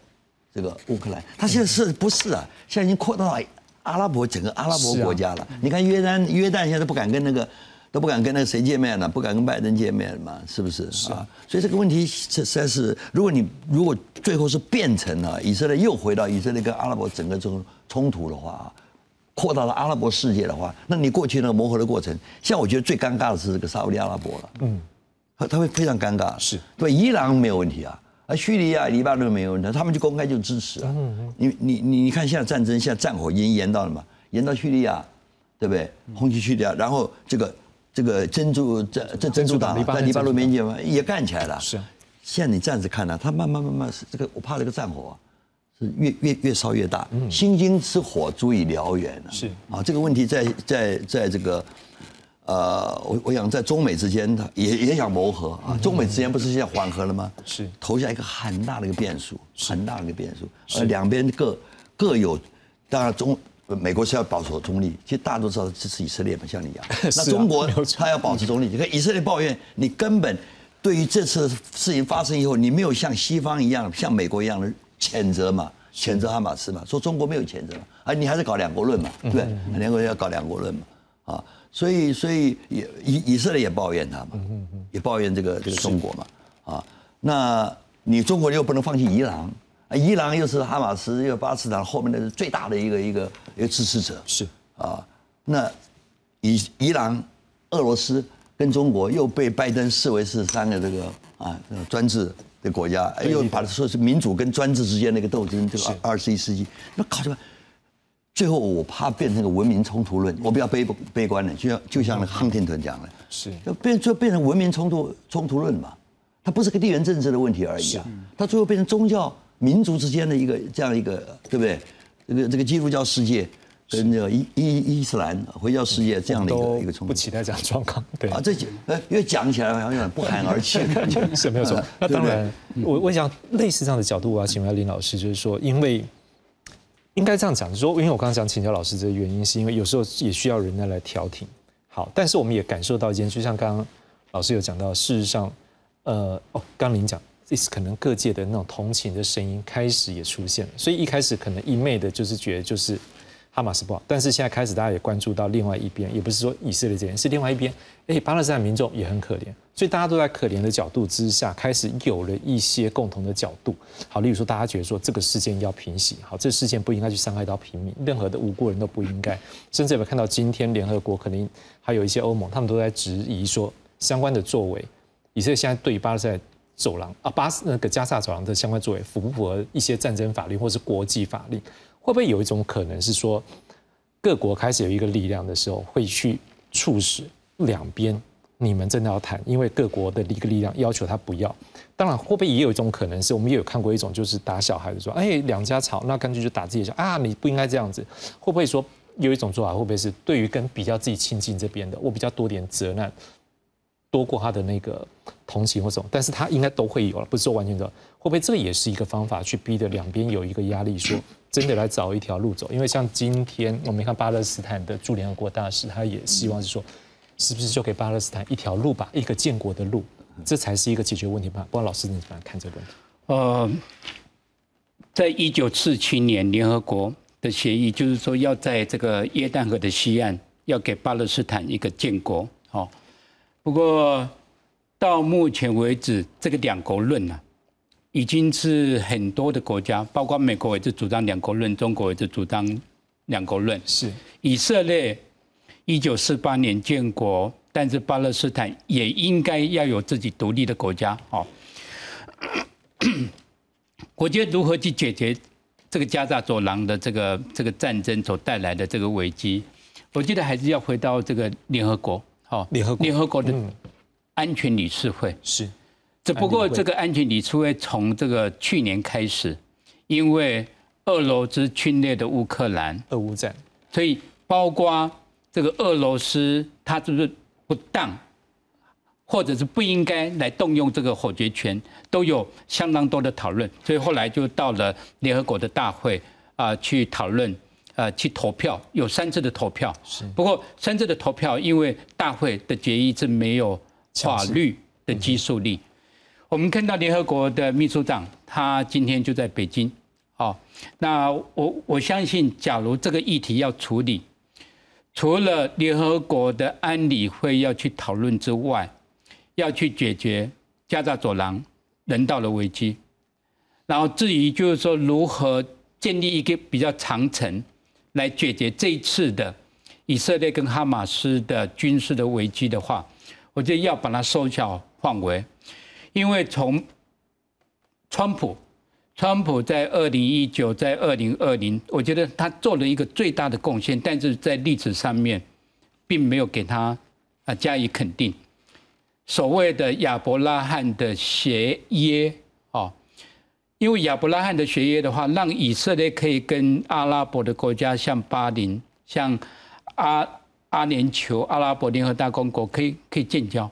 这个乌克兰，它现在是不是啊？现在已经扩大到。阿拉伯整个阿拉伯国家了，你看约旦，约旦现在不敢跟那个，都不敢跟那个谁见面了，不敢跟拜登见面嘛，是不是？是啊，所以这个问题实在是，如果你如果最后是变成了以色列又回到以色列跟阿拉伯整个这种冲突的话，扩大了阿拉伯世界的话，那你过去那个磨合的过程，像我觉得最尴尬的是这个沙特阿拉伯了，嗯，他他会非常尴尬，是对伊朗没有问题啊。啊，叙利亚、黎巴嫩没有问题，他们就公开就支持啊。你你你你看，现在战争，现在战火已经延到了嘛？延到叙利亚，对不对？轰击叙利亚，然后这个这个珍珠这这珍珠党在黎巴嫩边界嘛也干起来了。是。现在你这样子看呢，它慢慢慢慢是这个，我怕这个战火啊，是越越越烧越大。心经之火足以燎原了。是。啊，这个问题在在在这个。呃，我我想在中美之间，他也也想磨合啊。中美之间不是现在缓和了吗？是投下一个很大的一个变数，很大的一个变数。呃，两边各各有，当然中美国是要保守中立，其实大家都知道支持以色列嘛，像你一样。(laughs) 那中国他要保持中立，你看以色列抱怨，你根本对于这次事情发生以后，你没有像西方一样，像美国一样的谴责嘛，谴责哈马斯嘛，说中国没有谴责嘛，啊，你还是搞两国论嘛，对，两国要搞两国论嘛，啊。所以，所以也以以色列也抱怨他嘛，也抱怨这个这个中国嘛，啊，那你中国又不能放弃伊朗，啊，伊朗又是哈马斯又巴勒斯坦后面的最大的一个一个一个支持者，是。啊，那伊伊朗、俄罗斯跟中国又被拜登视为是三个这个啊专制的国家，又把它说是民主跟专制之间的一个斗争，这个二十一世纪，那搞什么？最后我怕变成个文明冲突论，我比较悲悲观的，就像就像那个亨廷顿讲的，是。就变就变成文明冲突冲突论嘛，它不是个地缘政治的问题而已啊，它最后变成宗教民族之间的一个这样一个，对不对？这个这个基督教世界跟这个伊伊伊斯兰回教世界这样的一个一个冲突，不期待这样状况，对啊，这呃因为讲起来好像有点不寒而栗感觉，是没有错。那当然，我我想类似这样的角度，我要请问林老师，就是说，因为应该这样讲，就是说，因为我刚刚讲请教老师这个原因，是因为有时候也需要人家来调停。好，但是我们也感受到一件，就像刚刚老师有讲到，事实上，呃，哦，刚您讲，可能各界的那种同情的声音开始也出现了，所以一开始可能一昧的就是觉得就是。哈马斯不好，但是现在开始大家也关注到另外一边，也不是说以色列这边，是另外一边。哎，巴勒斯坦民众也很可怜，所以大家都在可怜的角度之下，开始有了一些共同的角度。好，例如说大家觉得说这个事件要平息，好，这事件不应该去伤害到平民，任何的无辜人都不应该。甚至有看到今天联合国可能还有一些欧盟，他们都在质疑说相关的作为，以色列现在对于巴勒斯坦走廊啊，巴斯那个加萨走廊的相关作为符不符合一些战争法律或是国际法律？会不会有一种可能是说，各国开始有一个力量的时候，会去促使两边你们真的要谈？因为各国的一个力量要求他不要。当然，会不会也有一种可能是我们也有看过一种，就是打小孩子说，哎，两家吵，那干脆就打自己小啊，你不应该这样子。会不会说有一种做法，会不会是对于跟比较自己亲近这边的，我比较多点责难，多过他的那个同情或什么？但是他应该都会有了，不是说完全的。会不会这个也是一个方法，去逼的两边有一个压力，说真的来找一条路走？因为像今天我们看巴勒斯坦的驻联合国大使，他也希望是说，是不是就给巴勒斯坦一条路吧，一个建国的路，这才是一个解决问题吧？不知道老师你怎么看这个问题？呃，在一九四七年联合国的协议，就是说要在这个约旦河的西岸要给巴勒斯坦一个建国。好，不过到目前为止，这个两国论呢？已经是很多的国家，包括美国也是主张两国论，中国也是主张两国论。是以色列一九四八年建国，但是巴勒斯坦也应该要有自己独立的国家。哦，我觉得如何去解决这个加沙走廊的这个这个战争所带来的这个危机，我觉得还是要回到这个联合国。好，联合联合国的安全理事会。是。只不过这个安全理事会从这个去年开始，因为俄罗斯侵略的乌克兰，俄乌战，所以包括这个俄罗斯，他是不是不当，或者是不应该来动用这个否决权，都有相当多的讨论。所以后来就到了联合国的大会啊，去讨论，呃，去投票，有三次的投票。是。不过三次的投票，因为大会的决议是没有法律的拘束力。我们看到联合国的秘书长，他今天就在北京。哦，那我我相信，假如这个议题要处理，除了联合国的安理会要去讨论之外，要去解决加沙走廊人道的危机。然后至于就是说如何建立一个比较长程来解决这一次的以色列跟哈马斯的军事的危机的话，我觉得要把它缩小范围。因为从川普，川普在二零一九，在二零二零，我觉得他做了一个最大的贡献，但是在历史上面，并没有给他啊加以肯定。所谓的亚伯拉罕的协约，哦，因为亚伯拉罕的血液的话，让以色列可以跟阿拉伯的国家，像巴林、像阿阿联酋、阿拉伯联合大公国，可以可以建交，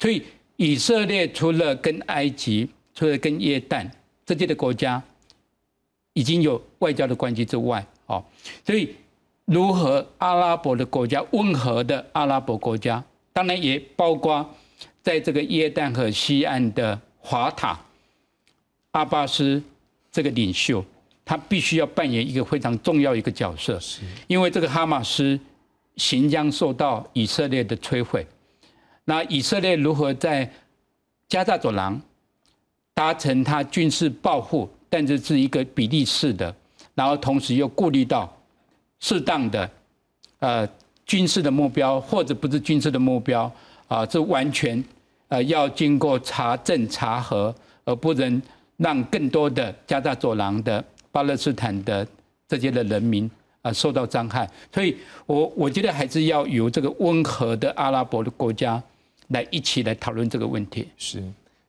所以。以色列除了跟埃及、除了跟约旦这些的国家已经有外交的关系之外，哦，所以如何阿拉伯的国家、温和的阿拉伯国家，当然也包括在这个约旦和西岸的华塔阿巴斯这个领袖，他必须要扮演一个非常重要一个角色，因为这个哈马斯行将受到以色列的摧毁。那以色列如何在加沙走廊达成他军事报复，但这是一个比例式的，然后同时又顾虑到适当的呃军事的目标，或者不是军事的目标啊，这完全呃要经过查证查核，而不能让更多的加沙走廊的巴勒斯坦的这些的人民啊受到伤害。所以我我觉得还是要由这个温和的阿拉伯的国家来一起来讨论这个问题。是。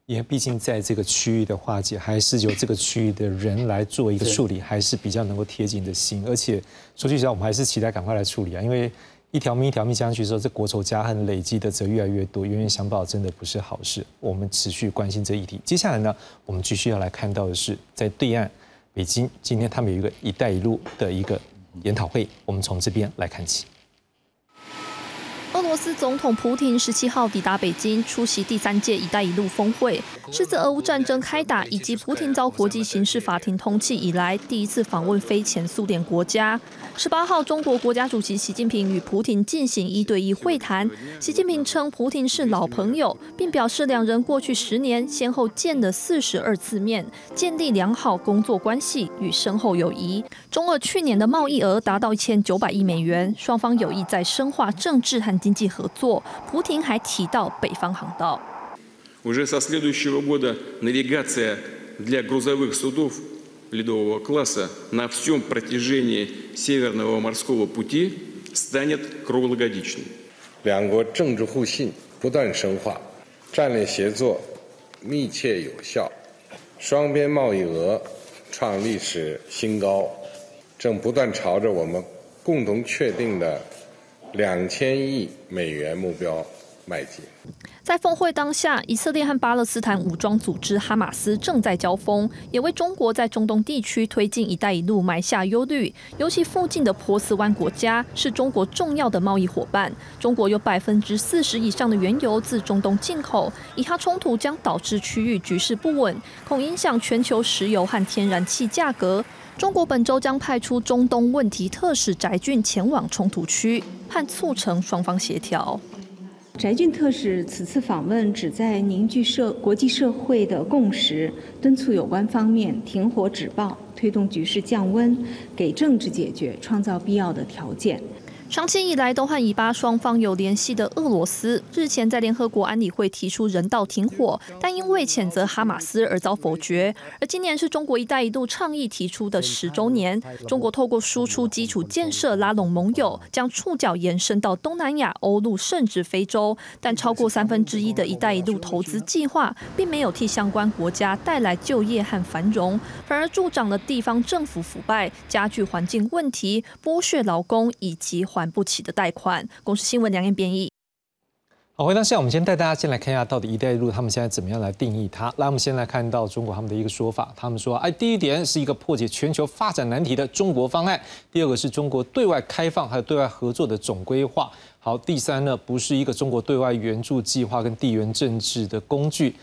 因为毕竟在这个区域的化解，还是由这个区域的人来做一个处理，还是比较能够贴近的心。而且说句实话，我们还是期待赶快来处理啊！因为一条命一条命下去之后，这国仇家恨累积的则越来越多，冤冤相报真的不是好事。我们持续关心这议题。接下来呢，我们继续要来看到的是，在对岸北京，今天他们有一个“一带一路”的一个研讨会，我们从这边来看起。俄罗斯总统普京十七号抵达北京，出席第三届“一带一路”峰会，是自俄乌战争开打以及普京遭国际刑事法庭通缉以来第一次访问非前苏联国家。十八号，中国国家主席习近平与普京进行一对一会谈。习近平称普京是老朋友，并表示两人过去十年先后见了四十二次面，建立良好工作关系与深厚友谊。中俄去年的贸易额达到一千九百亿美元，双方有意在深化政治和经济合作。普京还提到北方航道。Уже со следующего года навигация для грузовых судов ледового класса на всем протяжении Северного морского пути станет круглогодичной。两国政治互信不断深化，战略协作密切有效，双边贸易额创历史新高，正不断朝着我们共同确定的。 两千亿美元目标。在峰会当下，以色列和巴勒斯坦武装组织哈马斯正在交锋，也为中国在中东地区推进“一带一路”埋下忧虑。尤其附近的波斯湾国家是中国重要的贸易伙伴，中国有百分之四十以上的原油自中东进口。以哈冲突将导致区域局势不稳，恐影响全球石油和天然气价格。中国本周将派出中东问题特使翟俊前往冲突区，和促成双方协调。翟俊特使此次访问旨在凝聚社国际社会的共识，敦促有关方面停火止暴，推动局势降温，给政治解决创造必要的条件。长期以来都和以巴双方有联系的俄罗斯，日前在联合国安理会提出人道停火，但因为谴责哈马斯而遭否决。而今年是中国“一带一路”倡议提出的十周年，中国透过输出基础建设拉拢盟友，将触角延伸到东南亚、欧陆甚至非洲。但超过三分之一的一带一路投资计划，并没有替相关国家带来就业和繁荣，反而助长了地方政府腐败，加剧环境问题，剥削劳工以及。还不起的贷款。公司新闻两页编译。好，回到现在，我们先带大家先来看一下，到底“一带一路”他们现在怎么样来定义它。来，我们先来看到中国他们的一个说法，他们说，哎，第一点是一个破解全球发展难题的中国方案；第二个是中国对外开放还有对外合作的总规划；好，第三呢，不是一个中国对外援助计划跟地缘政治的工具。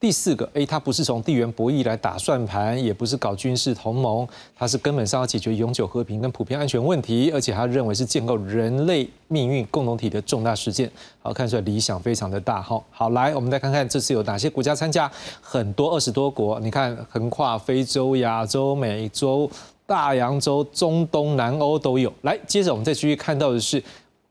第四个，哎，它不是从地缘博弈来打算盘，也不是搞军事同盟，它是根本上要解决永久和平跟普遍安全问题，而且他认为是建构人类命运共同体的重大事件。好，看出来理想非常的大。好，好，来，我们再看看这次有哪些国家参加，很多二十多国，你看横跨非洲、亚洲、美洲、大洋洲、中东、南欧都有。来，接着我们再继续看到的是。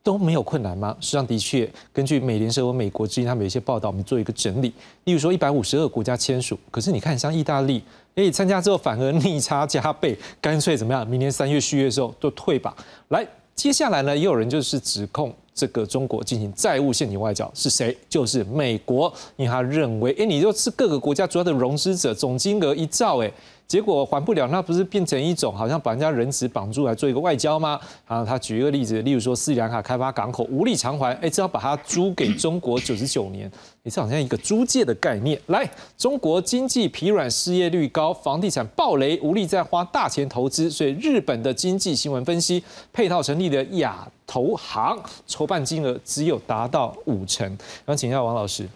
都没有困难吗？实际上，的确，根据美联社和美国之间他们有一些报道，我们做一个整理。例如说，一百五十二国家签署，可是你看，像意大利，哎，参加之后反而逆差加倍，干脆怎么样？明年三月续约的时候都退吧。来，接下来呢，也有人就是指控这个中国进行债务陷阱外交，是谁？就是美国，因为他认为，哎，你就是各个国家主要的融资者，总金额一兆，哎。结果还不了，那不是变成一种好像把人家人质绑住来做一个外交吗？啊，他举一个例子，例如说斯里兰卡开发港口无力偿还，哎，只要把它租给中国九十九年，也是好像一个租借的概念。来，中国经济疲软，失业率高，房地产暴雷，无力再花大钱投资，所以日本的经济新闻分析，配套成立的亚投行筹办金额只有达到五成。想请教王老师。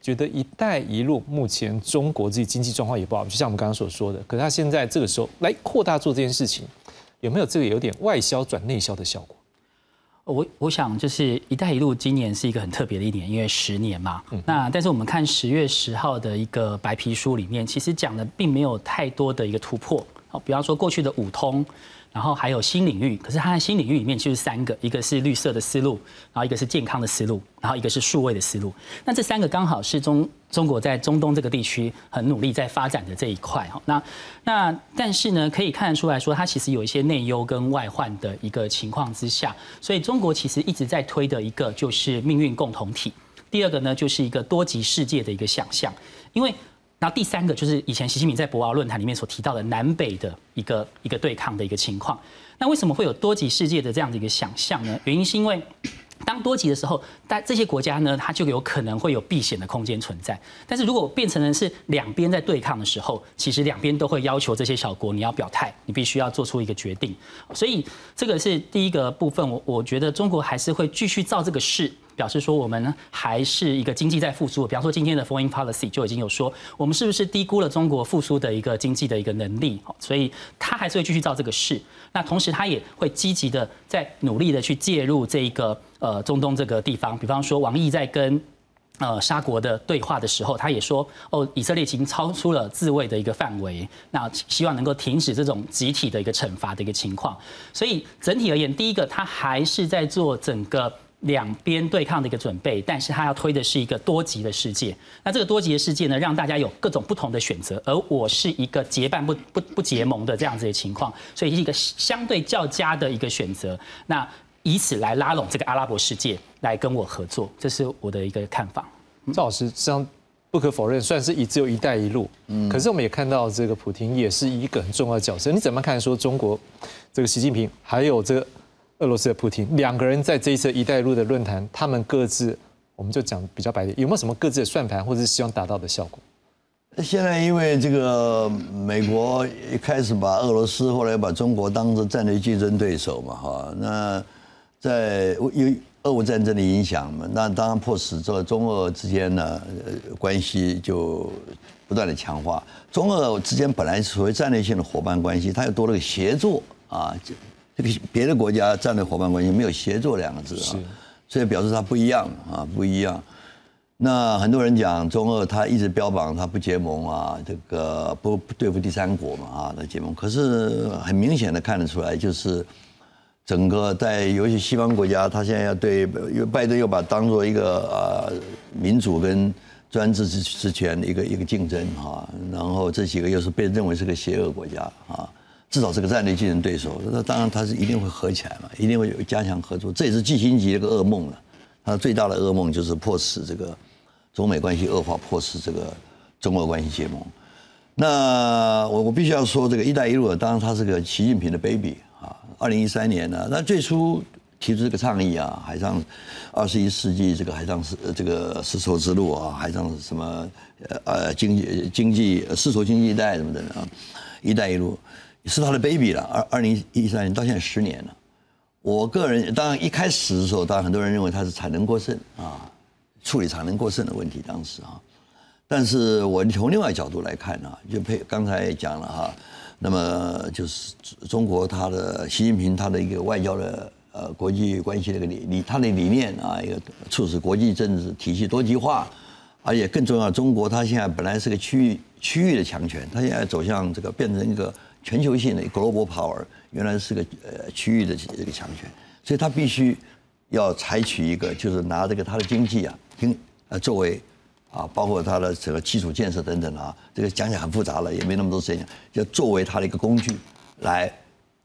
觉得“一带一路”目前中国自己经济状况也不好，就像我们刚刚所说的。可是他现在这个时候来扩大做这件事情，有没有这个有点外销转内销的效果？我我想就是“一带一路”今年是一个很特别的一年，因为十年嘛。那但是我们看十月十号的一个白皮书里面，其实讲的并没有太多的一个突破。好，比方说过去的五通，然后还有新领域，可是它的新领域里面就是三个，一个是绿色的思路，然后一个是健康的思路，然后一个是数位的思路。那这三个刚好是中中国在中东这个地区很努力在发展的这一块哈。那那但是呢，可以看得出来说，它其实有一些内忧跟外患的一个情况之下，所以中国其实一直在推的一个就是命运共同体。第二个呢，就是一个多极世界的一个想象，因为。那第三个就是以前习近平在博鳌论坛里面所提到的南北的一个一个对抗的一个情况。那为什么会有多极世界的这样的一个想象呢？原因是因为 (coughs) 当多极的时候，但这些国家呢，它就有可能会有避险的空间存在。但是如果变成的是两边在对抗的时候，其实两边都会要求这些小国你要表态，你必须要做出一个决定。所以这个是第一个部分，我我觉得中国还是会继续造这个势。表示说我们还是一个经济在复苏，比方说今天的 foreign policy 就已经有说，我们是不是低估了中国复苏的一个经济的一个能力？所以他还是会继续造这个势。那同时他也会积极的在努力的去介入这一个呃中东这个地方，比方说王毅在跟呃沙国的对话的时候，他也说哦以色列已经超出了自卫的一个范围，那希望能够停止这种集体的一个惩罚的一个情况。所以整体而言，第一个他还是在做整个。两边对抗的一个准备，但是他要推的是一个多极的世界。那这个多极的世界呢，让大家有各种不同的选择，而我是一个结伴不不不结盟的这样子的情况，所以是一个相对较佳的一个选择。那以此来拉拢这个阿拉伯世界来跟我合作，这是我的一个看法。赵老师，这样不可否认，算是一只有一带一路。嗯，可是我们也看到这个普京也是一个很重要的角色。你怎么看？说中国这个习近平还有这个？俄罗斯的普京两个人在这一次“一带一路”的论坛，他们各自，我们就讲比较白点，有没有什么各自的算盘，或者是希望达到的效果？现在因为这个美国一开始把俄罗斯，后来把中国当做战略竞争对手嘛，哈，那在因为俄乌战争的影响嘛，那当然迫使这中俄之间呢关系就不断的强化。中俄之间本来是所谓战略性的伙伴关系，它又多了个协作啊。别的国家战略伙伴关系没有协作两个字啊，所以表示它不一样啊，不一样。那很多人讲中俄，他一直标榜他不结盟啊，这个不不对付第三国嘛啊那结盟。可是很明显的看得出来，就是整个在尤其西方国家，他现在要对，因为拜登又把当做一个呃民主跟专制之之权的一个一个竞争哈，然后这几个又是被认为是个邪恶国家啊。至少是个战略竞争对手，那当然他是一定会合起来嘛，一定会有加强合作。这也是季新吉一个噩梦了。他最大的噩梦就是迫使这个中美关系恶化，迫使这个中俄关系结盟。那我我必须要说，这个“一带一路”当然它是个习近平的 baby 啊。二零一三年呢，那最初提出这个倡议啊，海上二十一世纪这个海上丝这个丝绸之路啊，海上什么呃呃经济经济丝绸经济带什么的啊，“一带一路”。是他的 baby 了，二二零一三年到现在十年了。我个人当然一开始的时候，当然很多人认为它是产能过剩啊，处理产能过剩的问题当时啊。但是我从另外角度来看呢，就配刚才讲了哈，那么就是中国他的习近平他的一个外交的呃国际关系的一个理理他的理念啊，一个促使国际政治体系多极化，而且更重要，中国它现在本来是个区域区域的强权，它现在走向这个变成一个。全球性的 global power 原来是个呃区域的这个强权，所以他必须要采取一个，就是拿这个他的经济啊，经呃作为啊，包括他的这个基础建设等等啊，这个讲起来很复杂了，也没那么多时间，要作为他的一个工具来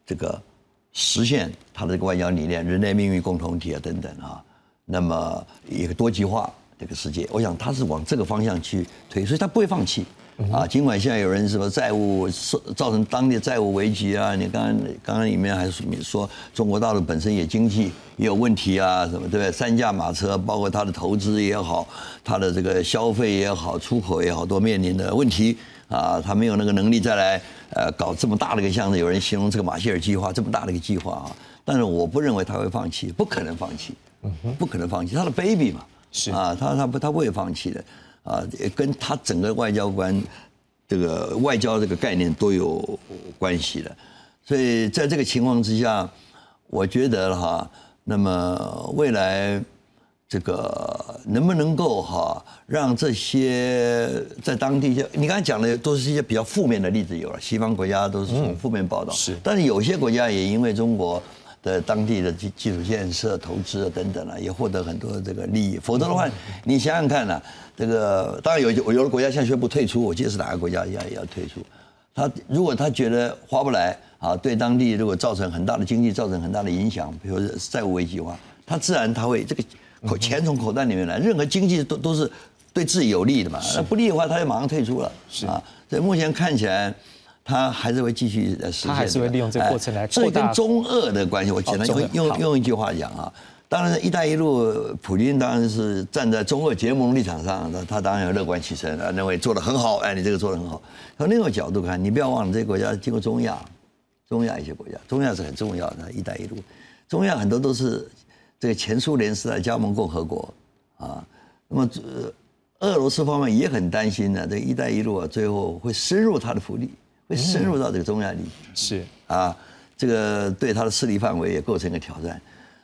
这个实现他的这个外交理念，人类命运共同体啊等等啊，那么一个多极化这个世界，我想他是往这个方向去推，所以他不会放弃。啊，尽管现在有人什么债务造造成当地债务危机啊，你刚刚刚刚里面还说中国大陆本身也经济也有问题啊，什么对不对？三驾马车，包括它的投资也好，它的这个消费也好，出口也好，都面临的问题啊，他没有那个能力再来呃搞这么大的一个项目。有人形容这个马歇尔计划这么大的一个计划啊，但是我不认为他会放弃，不可能放弃，不可能放弃，他的 baby 嘛，是啊，他他不他不会放弃的。啊，跟他整个外交官这个外交这个概念都有关系的，所以在这个情况之下，我觉得哈，那么未来这个能不能够哈让这些在当地就你刚才讲的都是一些比较负面的例子有了，西方国家都是从负面报道，是，但是有些国家也因为中国的当地的基基础建设投资啊等等啊，也获得很多这个利益。否则的话，你想想看呐、这个当然有有的国家现在宣布退出，我记得是哪个国家要也要退出。他如果他觉得划不来啊，对当地如果造成很大的经济造成很大的影响，比如说债务危机的话，他自然他会这个口钱从口袋里面来，任何经济都都是对自己有利的嘛。那不利的话，他就马上退出了。是啊，所以目前看起来。他还是会继续呃实现，他还是会利用这个过程来哎这扩大跟中俄的关系，我简单用用用一句话讲啊，当然，“一带一路”，普京当然是站在中俄结盟立场上，他他当然要乐观其成，啊，认为做得很好，哎，你这个做得很好。从另一个角度看，你不要忘了，这个国家经过中亚，中亚一些国家，中亚是很重要的，“一带一路”，中亚很多都是这个前苏联时代加盟共和国啊，那么呃俄罗斯方面也很担心呢，这个“一带一路”啊，最后会深入它的福利，会深入到这个中亚地区。是啊，这个对他的势力范围也构成一个挑战，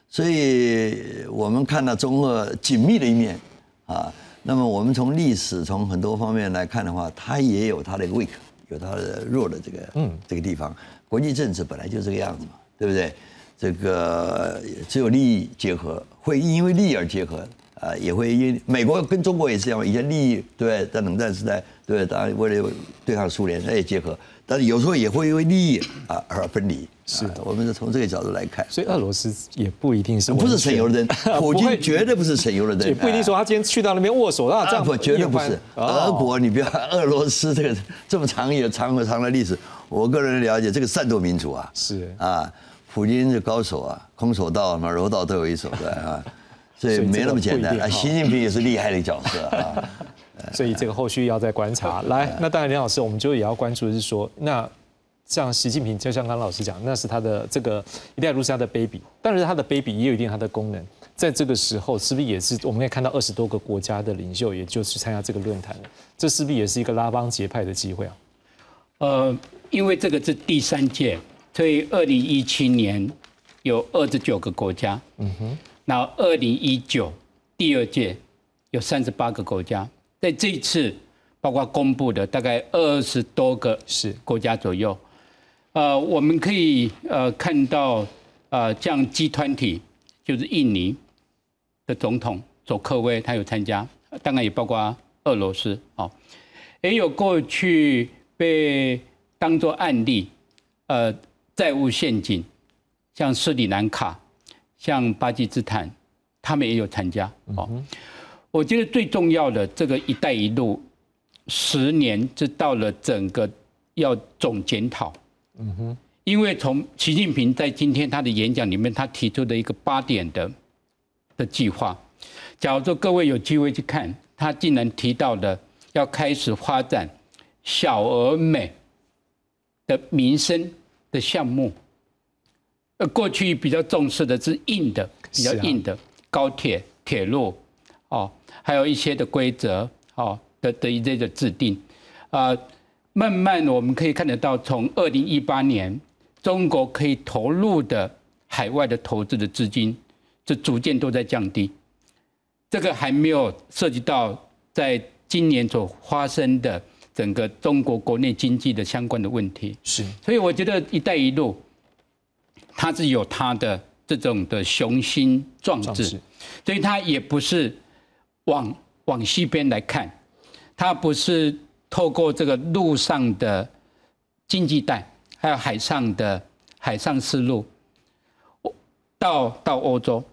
所以我们看到中俄紧密的一面啊。那么我们从历史从很多方面来看的话，它也有它的 weak，有它的弱的这个嗯这个地方。国际政治本来就这个样子嘛，对不对？这个只有利益结合，会因为利益而结合。啊，也会因美国跟中国也是这样，以前利益对在冷战时代对当然为了对抗苏联，那也结合，但是有时候也会因为利益啊而分离。是的，我们是从这个角度来看。所以俄罗斯也不一定是不是省油的灯，普京绝对不是省油的灯，也不一定说他今天去到那边握手，那这样绝对不是。哦俄国，你不要俄罗斯这个这么长有长和长的历史，我个人了解，这个战斗民族啊，是啊，普京是高手啊，空手道嘛，柔道都有一手的啊，所以没那么简单啊。习近平也是厉害的角色啊。(laughs) 所以这个后续要再观察。来，那当然，林老师，我们就也要关注的是说，那像习近平，就像刚刚老师讲，那是他的这个“一带一路”是他的 baby，但是他的 baby 也有一定它的功能。在这个时候，是不是也是我们可以看到二十多个国家的领袖，也就是参加这个论坛了？这是不是也是一个拉帮结派的机会啊？呃，因为这个是第三届，所以二零一七年有二十九个国家，嗯哼，然后二零一九第二届有三十八个国家，在这一次包括公布的大概二十多个是国家左右，呃，我们可以呃看到呃像 G 团体就是印尼的总统佐科威他有参加，当然也包括俄罗斯哦，也有过去被当作案例，呃，债务陷阱，像斯里兰卡、像巴基斯坦，他们也有参加哦。我觉得最重要的这个“一带一路”，十年这到了整个要总检讨。嗯哼，因为从习近平在今天他的演讲里面，他提出的一个八点的的计划，假如说各位有机会去看，他竟然提到了要开始发展小而美的民生的项目。呃，过去比较重视的是硬的，比较硬的高铁、铁路，哦，还有一些的规则，哦的的一些的制定，啊、慢慢我们可以看得到，从二零一八年，中国可以投入的海外的投资的资金，这逐渐都在降低。这个还没有涉及到在今年所发生的整个中国国内经济的相关的问题。是，所以我觉得“一带一路”它是有它的这种的雄心壮志，所以它也不是往往西边来看，它不是透过这个陆上的经济带，还有海上的海上丝路，到到欧洲，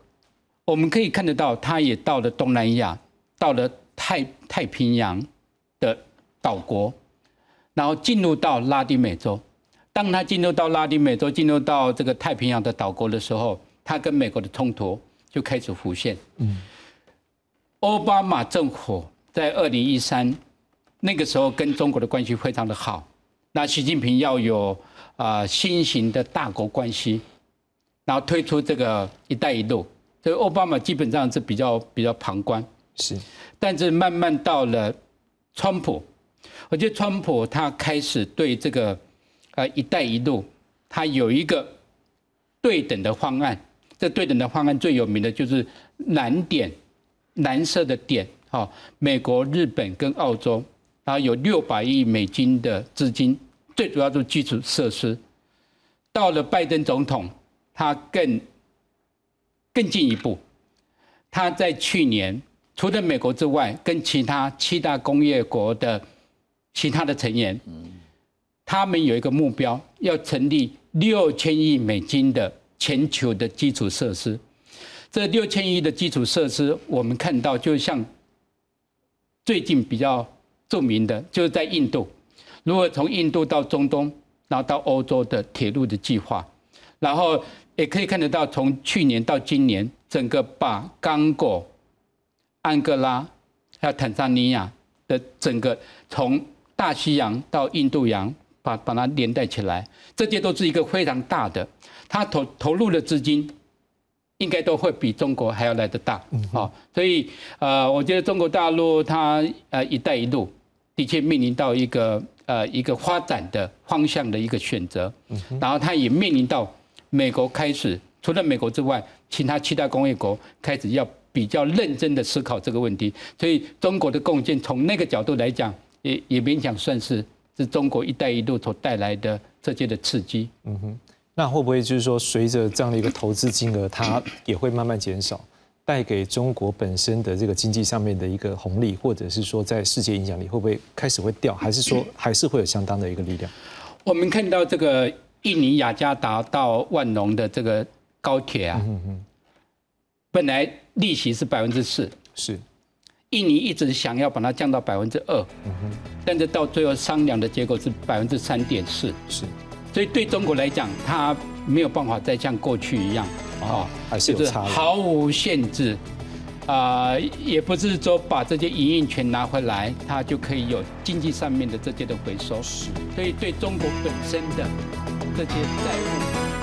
我们可以看得到，它也到了东南亚，到了太太平洋的岛国，然后进入到拉丁美洲。当他进入到拉丁美洲，进入到这个太平洋的岛国的时候，他跟美国的冲突就开始浮现。嗯，奥巴马政府在二零一三那个时候跟中国的关系非常的好，那习近平要有啊、呃新型的大国关系，然后推出这个“一带一路”，所以奥巴马基本上是比较比较旁观。是，但是慢慢到了川普，我觉得川普他开始对这个呃“一带一路”，它有一个对等的方案。这对等的方案最有名的就是蓝点蓝色的点，哈，美国、日本跟澳洲，然后有六百亿美金的资金，最主要就是基础设施。到了拜登总统，他更更进一步，他在去年除了美国之外，跟其他七大工业国的其他的成员，他们有一个目标，要成立六千亿美金的全球的基础设施。这六千亿的基础设施，我们看到就像最近比较著名的，就是在印度，如果从印度到中东，然后到欧洲的铁路的计划，然后也可以看得到，从去年到今年，整个把刚果、安哥拉还有坦桑尼亚的整个从大西洋到印度洋，把把它连带起来，这些都是一个非常大的，他投投入的资金。应该都会比中国还要来得大，好，所以呃，我觉得中国大陆它呃“一带一路”的确面临到一个呃一个发展的方向的一个选择，然后它也面临到美国开始除了美国之外，其他七大工业国开始要比较认真的思考这个问题，所以中国的贡献从那个角度来讲，也也勉强算是是中国“一带一路”所带来的这些的刺激。嗯哼。那会不会就是说，随着这样的一个投资金额，它也会慢慢减少，带给中国本身的这个经济上面的一个红利，或者是说在世界影响力会不会开始会掉，还是说还是会有相当的一个力量？我们看到这个印尼雅加达到万隆的这个高铁啊，嗯哼本来利息是百分之四，是印尼一直想要把它降到百分之二，但是到最后商量的结果是百分之三点四，是。所以对中国来讲，它没有办法再像过去一样，啊，还是有差毫无限制，啊，也不是说把这些营运权拿回来，它就可以有经济上面的这些的回收。是。所以对中国本身的这些债务。